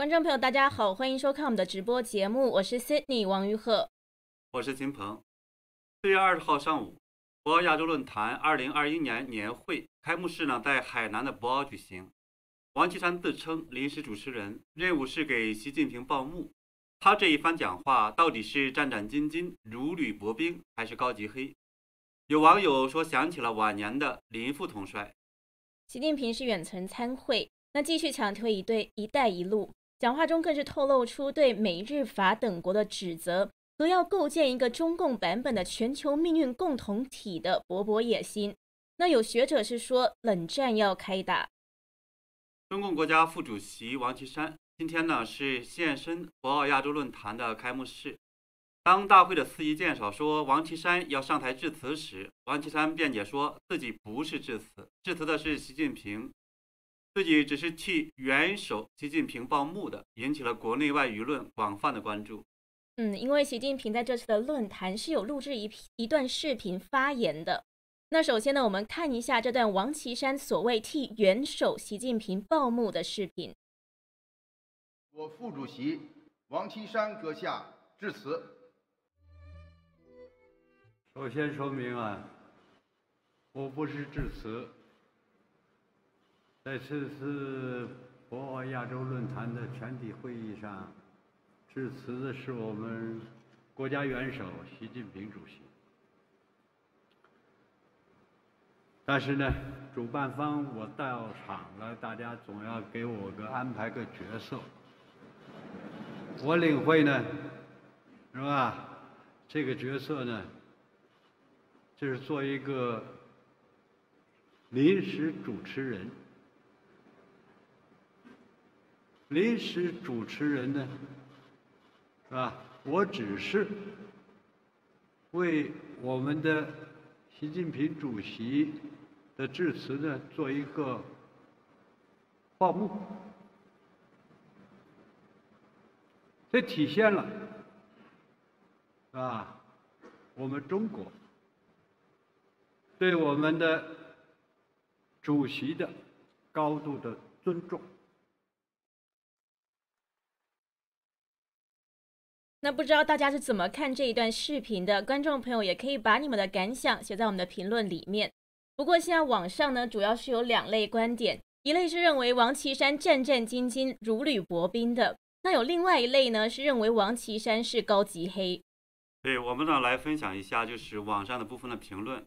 观众朋友，大家好，欢迎收看我们的直播节目，我是 Sydney 王玉鹤，我是秦鹏。四月二十号上午，博鳌亚洲论坛二零二一年年会开幕式呢，在海南的博鳌举行。王岐山自称临时主持人，任务是给习近平报幕。他这一番讲话，到底是战战兢兢、如履薄冰，还是高级黑？有网友说想起了晚年的林副统帅。习近平是远程参会，那继续强推一对“一带一路”。讲话中更是透露出对美日法等国的指责和要构建一个中共版本的全球命运共同体的勃勃野心。那有学者是说，冷战要开打。中共国家副主席王岐山今天呢是现身博鳌亚洲论坛的开幕式。当大会的司仪介绍说王岐山要上台致辞时，王岐山辩解说自己不是致辞，致辞的是习近平。自己只是替元首习近平报幕的，引起了国内外舆论广泛的关注。嗯，因为习近平在这次的论坛是有录制一一段视频发言的。那首先呢，我们看一下这段王岐山所谓替元首习近平报幕的视频。我副主席王岐山阁下致辞。首先说明啊，我不是致辞。在这次博鳌亚洲论坛的全体会议上，致辞的是我们国家元首习近平主席。但是呢，主办方我到场了，大家总要给我个安排个角色。我领会呢，是吧？这个角色呢，就是做一个临时主持人。临时主持人呢，是吧？我只是为我们的习近平主席的致辞呢做一个报幕，这体现了啊，我们中国对我们的主席的高度的尊重。那不知道大家是怎么看这一段视频的？观众朋友也可以把你们的感想写在我们的评论里面。不过现在网上呢，主要是有两类观点，一类是认为王岐山战战兢兢、如履薄冰的，那有另外一类呢，是认为王岐山是高级黑。对我们呢来分享一下，就是网上的部分的评论。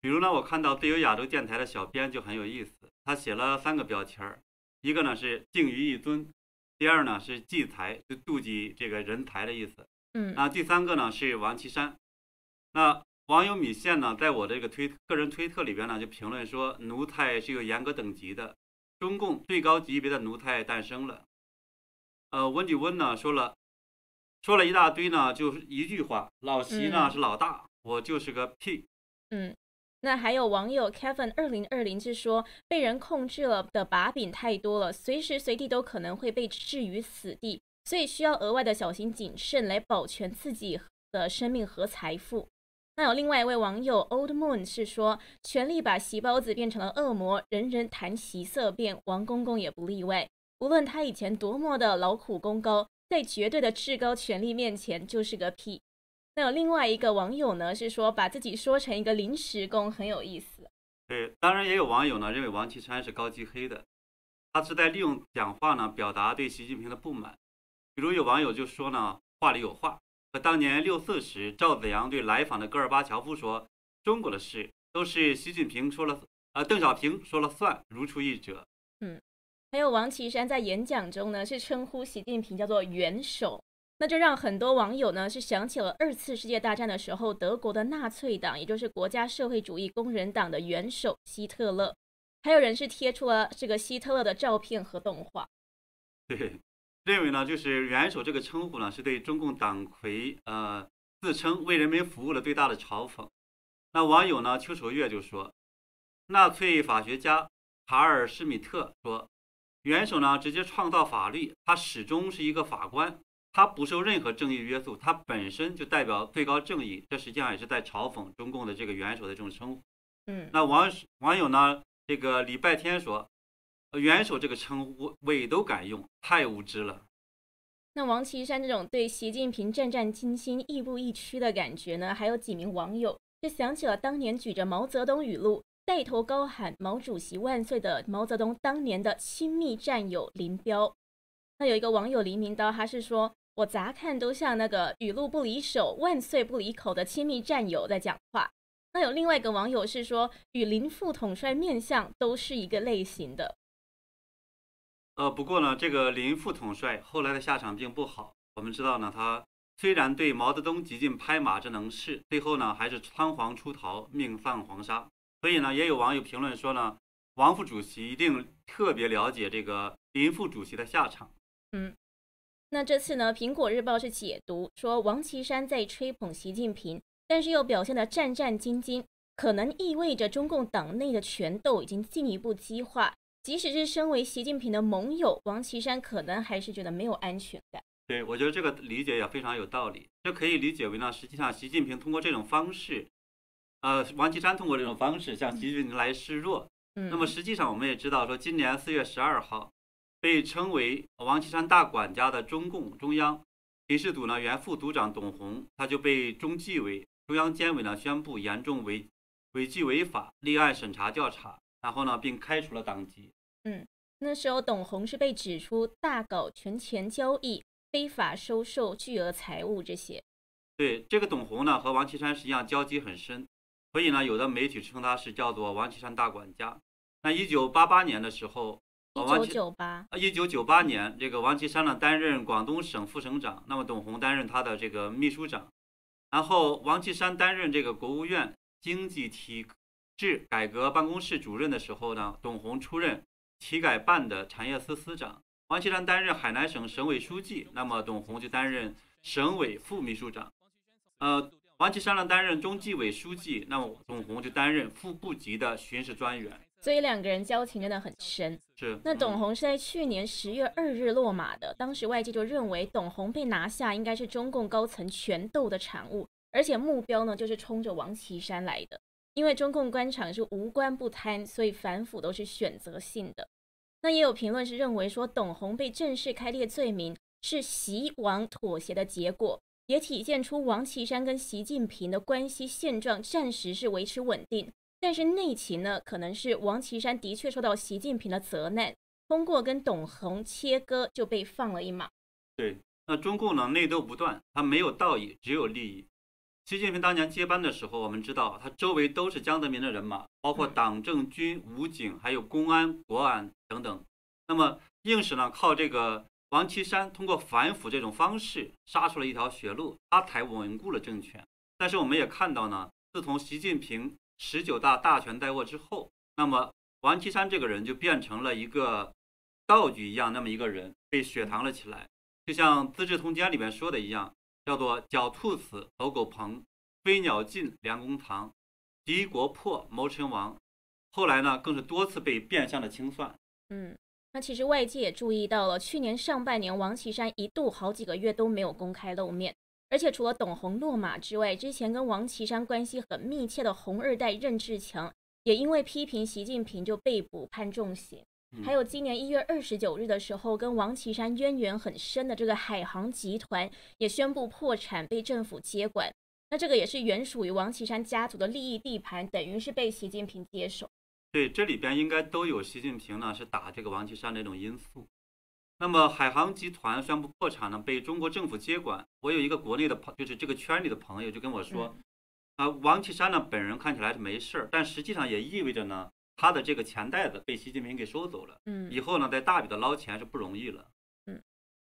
比如呢，我看到自由亚洲电台的小编就很有意思，他写了三个标签儿，一个呢是敬于一尊。第二呢是忌才，就妒忌这个人才的意思。嗯，那第三个呢是王岐山。那网友米线呢，在我这个推个人推特里边呢，就评论说，奴才是有严格等级的，中共最高级别的奴才诞生了。呃，温迪温呢说了，说了一大堆呢，就是一句话，老习呢是老大，我就是个屁。嗯。那还有网友 Kevin 二零二零是说，被人控制了的把柄太多了，随时随地都可能会被置于死地，所以需要额外的小心谨慎来保全自己的生命和财富。那有另外一位网友 Old Moon 是说，权力把席包子变成了恶魔，人人谈席色变，王公公也不例外。无论他以前多么的劳苦功高，在绝对的至高权力面前就是个屁。那有另外一个网友呢，是说把自己说成一个临时工，很有意思。对，当然也有网友呢认为王岐山是高级黑的，他是在利用讲话呢表达对习近平的不满。比如有网友就说呢，话里有话，和当年六四时赵子阳对来访的戈尔巴乔夫说，中国的事都是习近平说了，呃，邓小平说了算，如出一辙。嗯，还有王岐山在演讲中呢，是称呼习近平叫做元首。那就让很多网友呢是想起了二次世界大战的时候，德国的纳粹党，也就是国家社会主义工人党的元首希特勒，还有人是贴出了这个希特勒的照片和动画。对，认为呢，就是元首这个称呼呢，是对中共党魁呃自称为人民服务的最大的嘲讽。那网友呢，邱守月就说，纳粹法学家卡尔施米特说，元首呢直接创造法律，他始终是一个法官。他不受任何正义约束，他本身就代表最高正义，这实际上也是在嘲讽中共的这个元首的这种称呼。嗯，那网网友呢？这个礼拜天说，元首这个称呼伪都敢用，太无知了。那王岐山这种对习近平战战兢兢、亦步亦趋的感觉呢？还有几名网友就想起了当年举着毛泽东语录带头高喊“毛主席万岁”的毛泽东当年的亲密战友林彪。那有一个网友黎明刀，他是说：“我咋看都像那个语录不离手、万岁不离口的亲密战友在讲话。”那有另外一个网友是说：“与林副统帅面相都是一个类型的。”呃，不过呢，这个林副统帅后来的下场并不好。我们知道呢，他虽然对毛泽东极尽拍马之能事，最后呢还是仓皇出逃，命丧黄沙。所以呢，也有网友评论说呢，王副主席一定特别了解这个林副主席的下场。嗯，那这次呢，苹果日报是解读说，王岐山在吹捧习近平，但是又表现得战战兢兢，可能意味着中共党内的权斗已经进一步激化。即使是身为习近平的盟友，王岐山可能还是觉得没有安全感。对，我觉得这个理解也非常有道理。这可以理解为呢，实际上习近平通过这种方式，呃，王岐山通过这种方式向习近平来示弱。嗯，那么实际上我们也知道，说今年四月十二号，被称为王岐山大管家的中共中央巡视组呢原副组长董洪，他就被中纪委、中央监委呢宣布严重违违纪违法，立案审查调查。然后呢，并开除了党籍。嗯，那时候董洪是被指出大搞权钱交易、非法收受巨额财物这些。对，这个董洪呢，和王岐山实际上交集很深，所以呢，有的媒体称他是叫做王岐山大管家。那一九八八年的时候，一九九八啊，一九九八年，这个王岐山呢担任广东省副省长，那么董洪担任他的这个秘书长，然后王岐山担任这个国务院经济体。制改革办公室主任的时候呢，董洪出任体改办的产业司司长，王岐山担任海南省省委书记，那么董洪就担任省委副秘书长。呃，王岐山呢担任中纪委书记，那么董洪就担任副部级的巡视专员。所以两个人交情真的很深。是。那董洪是在去年十月二日落马的，当时外界就认为董洪被拿下应该是中共高层权斗的产物，而且目标呢就是冲着王岐山来的。因为中共官场是无官不贪，所以反腐都是选择性的。那也有评论是认为说，董洪被正式开列罪名是习王妥协的结果，也体现出王岐山跟习近平的关系现状暂时是维持稳定。但是内情呢，可能是王岐山的确受到习近平的责难，通过跟董洪切割就被放了一马。对，那中共呢内斗不断，他没有道义，只有利益。习近平当年接班的时候，我们知道他周围都是江泽民的人马，包括党政军武警，还有公安、国安等等。那么硬是呢靠这个王岐山通过反腐这种方式杀出了一条血路，他才稳固了政权。但是我们也看到呢，自从习近平十九大大权在握之后，那么王岐山这个人就变成了一个道具一样，那么一个人被雪藏了起来，就像《资治通鉴》里面说的一样。叫做狡兔死，走狗烹；飞鸟尽，良弓藏；敌国破，谋臣亡。后来呢，更是多次被变相的清算。嗯，那其实外界也注意到了，去年上半年，王岐山一度好几个月都没有公开露面。而且除了董洪落马之外，之前跟王岐山关系很密切的红二代任志强，也因为批评习近平就被捕判重刑。还有今年一月二十九日的时候，跟王岐山渊源很深的这个海航集团也宣布破产，被政府接管。那这个也是原属于王岐山家族的利益地盘，等于是被习近平接手。对，这里边应该都有习近平呢是打这个王岐山的一种因素。那么海航集团宣布破产呢，被中国政府接管。我有一个国内的朋，就是这个圈里的朋友就跟我说，啊，王岐山呢本人看起来是没事儿，但实际上也意味着呢。他的这个钱袋子被习近平给收走了，嗯，以后呢，在大笔的捞钱是不容易了，嗯，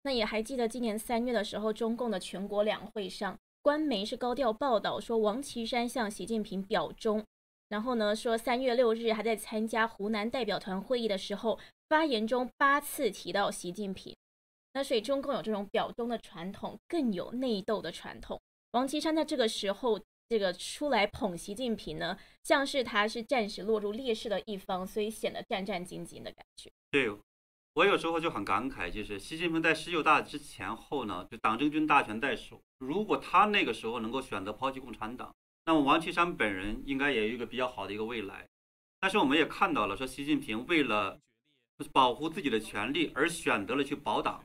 那也还记得今年三月的时候，中共的全国两会上，官媒是高调报道说王岐山向习近平表忠，然后呢说三月六日还在参加湖南代表团会议的时候，发言中八次提到习近平，那所以中共有这种表忠的传统，更有内斗的传统。王岐山在这个时候。这个出来捧习近平呢，像是他是暂时落入劣势的一方，所以显得战战兢兢的感觉。对，我有时候就很感慨，就是习近平在十九大之前后呢，就党政军大权在手。如果他那个时候能够选择抛弃共产党，那么王岐山本人应该也有一个比较好的一个未来。但是我们也看到了，说习近平为了保护自己的权利而选择了去保党。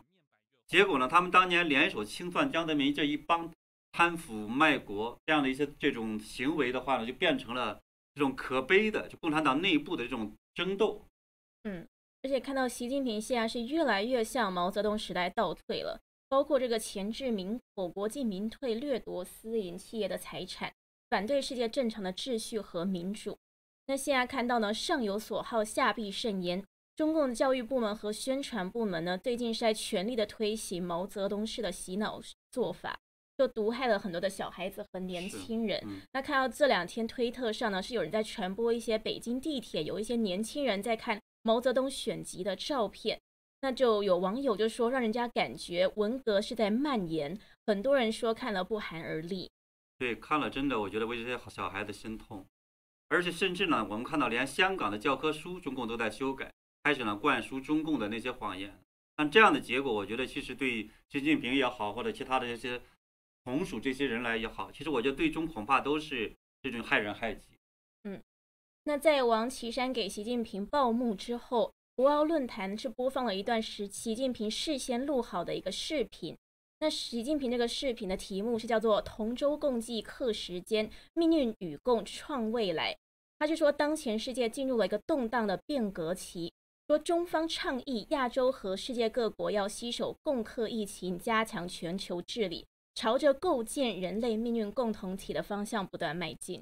结果呢，他们当年联手清算江泽民这一帮贪腐卖国这样的一些这种行为的话呢，就变成了这种可悲的，就共产党内部的这种争斗。嗯，而且看到习近平现在是越来越向毛泽东时代倒退了，包括这个前置民口、国进民退、掠夺私营企业的财产，反对世界正常的秩序和民主。那现在看到呢，上有所好，下必甚焉。中共的教育部门和宣传部门呢，最近是在全力的推行毛泽东式的洗脑做法，就毒害了很多的小孩子和年轻人。那看到这两天推特上呢，是有人在传播一些北京地铁有一些年轻人在看毛泽东选集的照片，那就有网友就说，让人家感觉文革是在蔓延。很多人说看了不寒而栗。对，看了真的，我觉得为这些小孩子心痛。而且甚至呢，我们看到连香港的教科书，中共都在修改，开始了灌输中共的那些谎言。那这样的结果，我觉得其实对习近平也好，或者其他的这些同属这些人来也好，其实我觉得最终恐怕都是这种害人害己。嗯，那在王岐山给习近平报幕之后，博鳌论坛是播放了一段时习近平事先录好的一个视频。那习近平这个视频的题目是叫做“同舟共济克时间，命运与共创未来”。他就说，当前世界进入了一个动荡的变革期，说中方倡议亚洲和世界各国要携手共克疫情，加强全球治理，朝着构建人类命运共同体的方向不断迈进。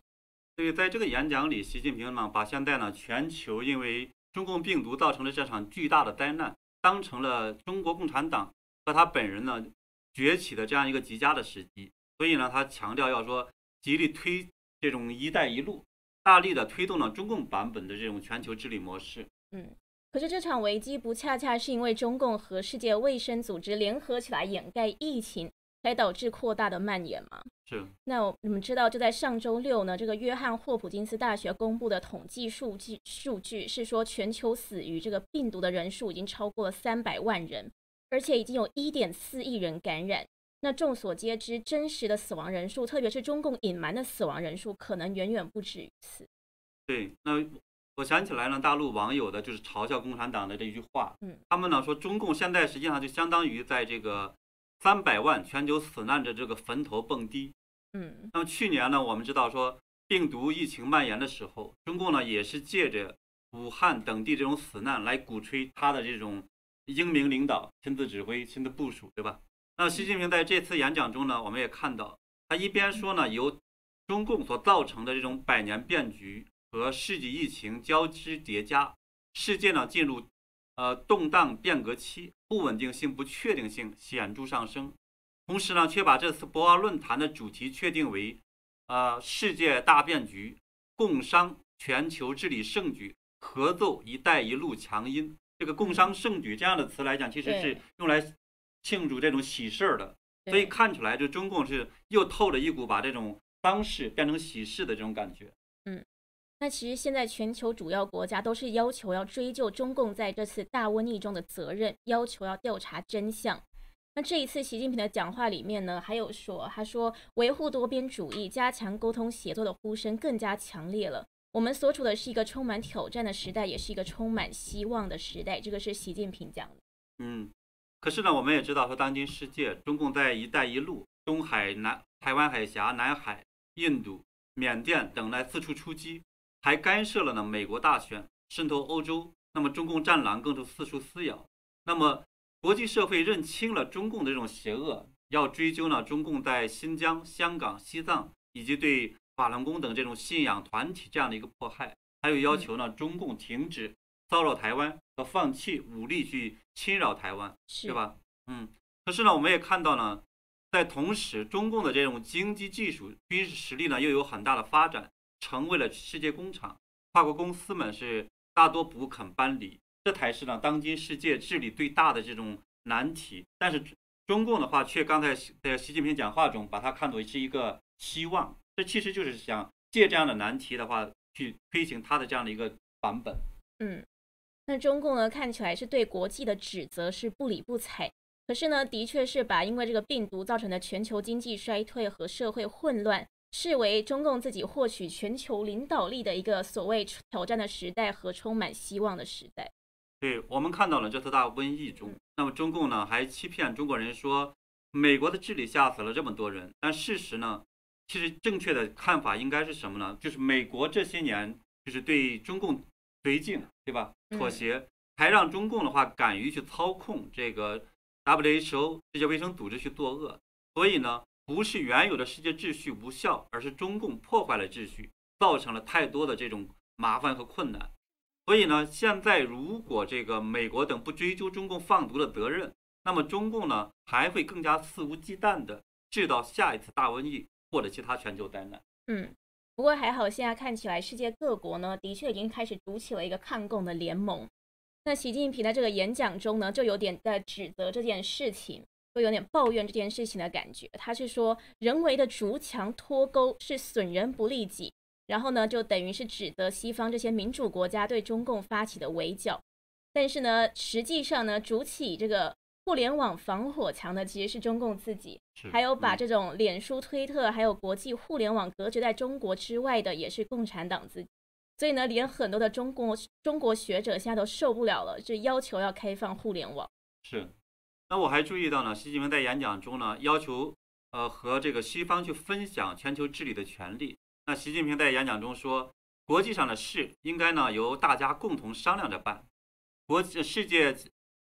所以在这个演讲里，习近平呢把现在呢全球因为中共病毒造成的这场巨大的灾难，当成了中国共产党和他本人呢。崛起的这样一个极佳的时机，所以呢，他强调要说极力推这种“一带一路”，大力的推动了中共版本的这种全球治理模式。嗯，可是这场危机不恰恰是因为中共和世界卫生组织联合起来掩盖疫情，才导致扩大的蔓延吗？是。那你们知道，就在上周六呢，这个约翰霍普金斯大学公布的统计数据数据是说，全球死于这个病毒的人数已经超过了三百万人。而且已经有一点四亿人感染。那众所皆知，真实的死亡人数，特别是中共隐瞒的死亡人数，可能远远不止于此。对，那我想起来了，大陆网友的就是嘲笑共产党的这一句话。嗯，他们呢说，中共现在实际上就相当于在这个三百万全球死难者这个坟头蹦迪。嗯，那么去年呢，我们知道说病毒疫情蔓延的时候，中共呢也是借着武汉等地这种死难来鼓吹他的这种。英明领导，亲自指挥，亲自部署，对吧？那习近平在这次演讲中呢，我们也看到，他一边说呢，由中共所造成的这种百年变局和世纪疫情交织叠加，世界呢进入呃动荡变革期，不稳定性、不确定性显著上升。同时呢，却把这次博鳌论坛的主题确定为呃世界大变局，共商全球治理盛举，合奏“一带一路”强音。这个“共商盛举”这样的词来讲，其实是用来庆祝这种喜事儿的，所以看出来就中共是又透着一股把这种丧事变成喜事的这种感觉。嗯，那其实现在全球主要国家都是要求要追究中共在这次大瘟疫中的责任，要求要调查真相。那这一次习近平的讲话里面呢，还有说，他说维护多边主义、加强沟通协作的呼声更加强烈了。我们所处的是一个充满挑战的时代，也是一个充满希望的时代。这个是习近平讲的。嗯，可是呢，我们也知道说，当今世界，中共在“一带一路”、东海、南台湾海峡、南海、印度、缅甸等来四处出击，还干涉了呢美国大选，渗透欧洲。那么，中共战狼更是四处撕咬。那么，国际社会认清了中共的这种邪恶，要追究呢中共在新疆、香港、西藏以及对。法轮功等这种信仰团体这样的一个迫害，还有要求呢，中共停止骚扰台湾和放弃武力去侵扰台湾，对吧？嗯。可是呢，我们也看到呢，在同时，中共的这种经济技术、军事实力呢，又有很大的发展，成为了世界工厂。跨国公司们是大多不肯搬离，这才是呢，当今世界治理最大的这种难题。但是中共的话，却刚才在习近平讲话中，把它看作是一个希望。这其实就是想借这样的难题的话，去推行他的这样的一个版本。嗯，那中共呢，看起来是对国际的指责是不理不睬，可是呢，的确是把因为这个病毒造成的全球经济衰退和社会混乱，视为中共自己获取全球领导力的一个所谓挑战的时代和充满希望的时代。对我们看到了这次大瘟疫中，那么中共呢还欺骗中国人说美国的治理吓死了这么多人，但事实呢，其实正确的看法应该是什么呢？就是美国这些年就是对中共绥靖，对吧？妥协，还让中共的话敢于去操控这个 WHO 世界卫生组织去作恶。所以呢，不是原有的世界秩序无效，而是中共破坏了秩序，造成了太多的这种麻烦和困难。所以呢，现在如果这个美国等不追究中共放毒的责任，那么中共呢还会更加肆无忌惮地制造下一次大瘟疫或者其他全球灾难。嗯，不过还好，现在看起来世界各国呢的确已经开始组起了一个抗共的联盟。那习近平在这个演讲中呢，就有点在指责这件事情，就有点抱怨这件事情的感觉。他是说，人为的筑墙脱钩是损人不利己。然后呢，就等于是指责西方这些民主国家对中共发起的围剿，但是呢，实际上呢，筑起这个互联网防火墙的其实是中共自己，还有把这种脸书、推特还有国际互联网隔绝在中国之外的，也是共产党自己。所以呢，连很多的中国中国学者现在都受不了了，就要求要开放互联网。是，那我还注意到呢，习近平在演讲中呢，要求呃和这个西方去分享全球治理的权利。那习近平在演讲中说，国际上的事应该呢由大家共同商量着办，国际世界，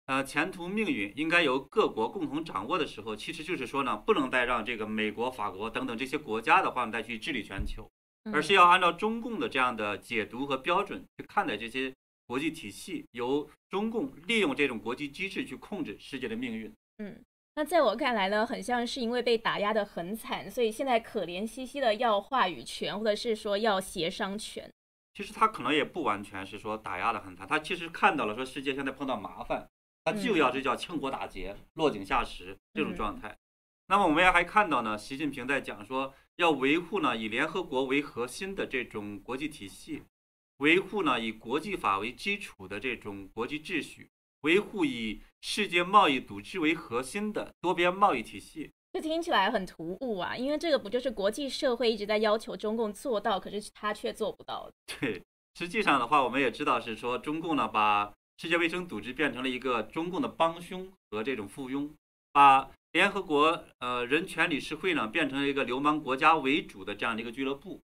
呃前途命运应该由各国共同掌握的时候，其实就是说呢，不能再让这个美国、法国等等这些国家的话再去治理全球，而是要按照中共的这样的解读和标准去看待这些国际体系，由中共利用这种国际机制去控制世界的命运。嗯。那在我看来呢，很像是因为被打压的很惨，所以现在可怜兮兮的要话语权，或者是说要协商权。其实他可能也不完全是说打压的很惨，他其实看到了说世界现在碰到麻烦，他就要这叫趁火打劫、落井下石这种状态。那么我们也还看到呢，习近平在讲说要维护呢以联合国为核心的这种国际体系，维护呢以国际法为基础的这种国际秩序。维护以世界贸易组织为核心的多边贸易体系，这听起来很突兀啊！因为这个不就是国际社会一直在要求中共做到，可是他却做不到。对，实际上的话，我们也知道是说中共呢，把世界卫生组织变成了一个中共的帮凶和这种附庸，把联合国呃人权理事会呢变成了一个流氓国家为主的这样的一个俱乐部，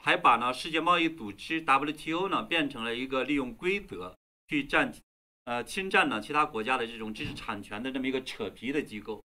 还把呢世界贸易组织 WTO 呢变成了一个利用规则去占。呃，侵占呢其他国家的这种知识产权的这么一个扯皮的机构，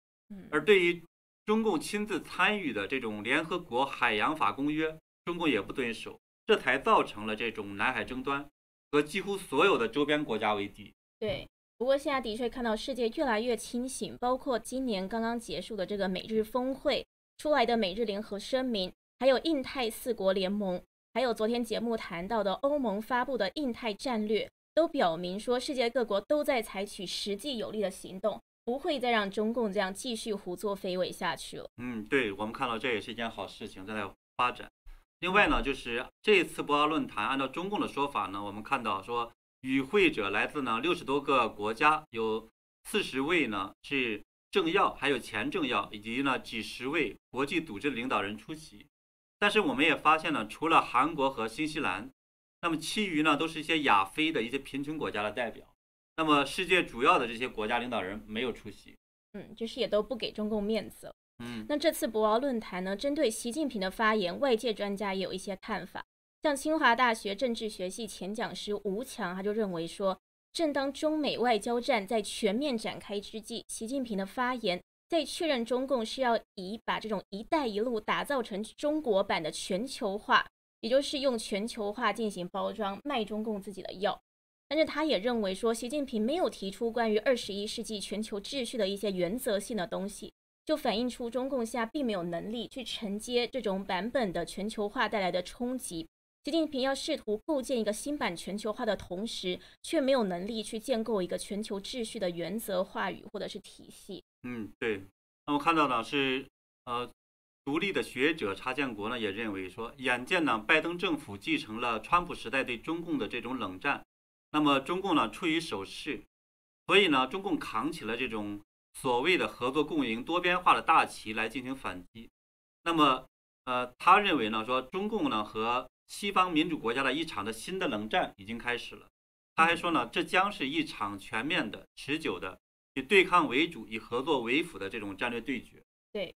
而对于中共亲自参与的这种联合国海洋法公约，中共也不遵守，这才造成了这种南海争端和几乎所有的周边国家为敌。对，不过现在的确看到世界越来越清醒，包括今年刚刚结束的这个美日峰会出来的美日联合声明，还有印太四国联盟，还有昨天节目谈到的欧盟发布的印太战略。都表明说，世界各国都在采取实际有力的行动，不会再让中共这样继续胡作非为下去了。嗯，对，我们看到这也是一件好事情正在发展。另外呢，就是这一次博鳌论坛，按照中共的说法呢，我们看到说与会者来自呢六十多个国家，有四十位呢是政要，还有前政要，以及呢几十位国际组织领导人出席。但是我们也发现呢，除了韩国和新西兰。那么其余呢，都是一些亚非的一些贫穷国家的代表。那么世界主要的这些国家领导人没有出席，嗯，就是也都不给中共面子。嗯，那这次博鳌论坛呢，针对习近平的发言，外界专家也有一些看法。像清华大学政治学系前讲师吴强，他就认为说，正当中美外交战在全面展开之际，习近平的发言在确认中共是要以把这种“一带一路”打造成中国版的全球化。也就是用全球化进行包装，卖中共自己的药。但是他也认为说，习近平没有提出关于二十一世纪全球秩序的一些原则性的东西，就反映出中共下并没有能力去承接这种版本的全球化带来的冲击。习近平要试图构建一个新版全球化的同时，却没有能力去建构一个全球秩序的原则话语或者是体系。嗯，对。那我看到呢是呃。独立的学者查建国呢也认为说，眼见呢拜登政府继承了川普时代对中共的这种冷战，那么中共呢处于守势，所以呢中共扛起了这种所谓的合作共赢多边化的大旗来进行反击。那么呃他认为呢说中共呢和西方民主国家的一场的新的冷战已经开始了。他还说呢，这将是一场全面的、持久的，以对抗为主、以合作为辅的这种战略对决。对，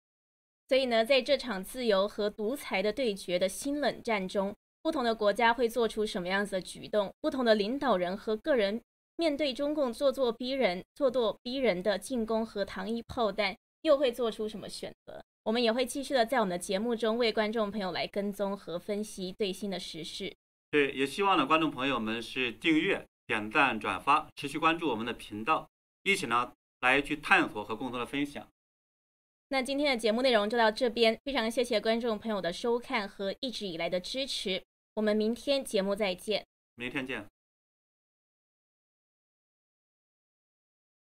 所以呢，在这场自由和独裁的对决的新冷战中，不同的国家会做出什么样子的举动？不同的领导人和个人面对中共咄咄逼人、咄咄逼人的进攻和糖衣炮弹，又会做出什么选择？我们也会继续的在我们的节目中为观众朋友来跟踪和分析最新的时事。对，也希望呢，观众朋友们是订阅、点赞、转发，持续关注我们的频道，一起呢来去探索和共同的分享。那今天的节目内容就到这边，非常谢谢观众朋友的收看和一直以来的支持。我们明天节目再见。明天见。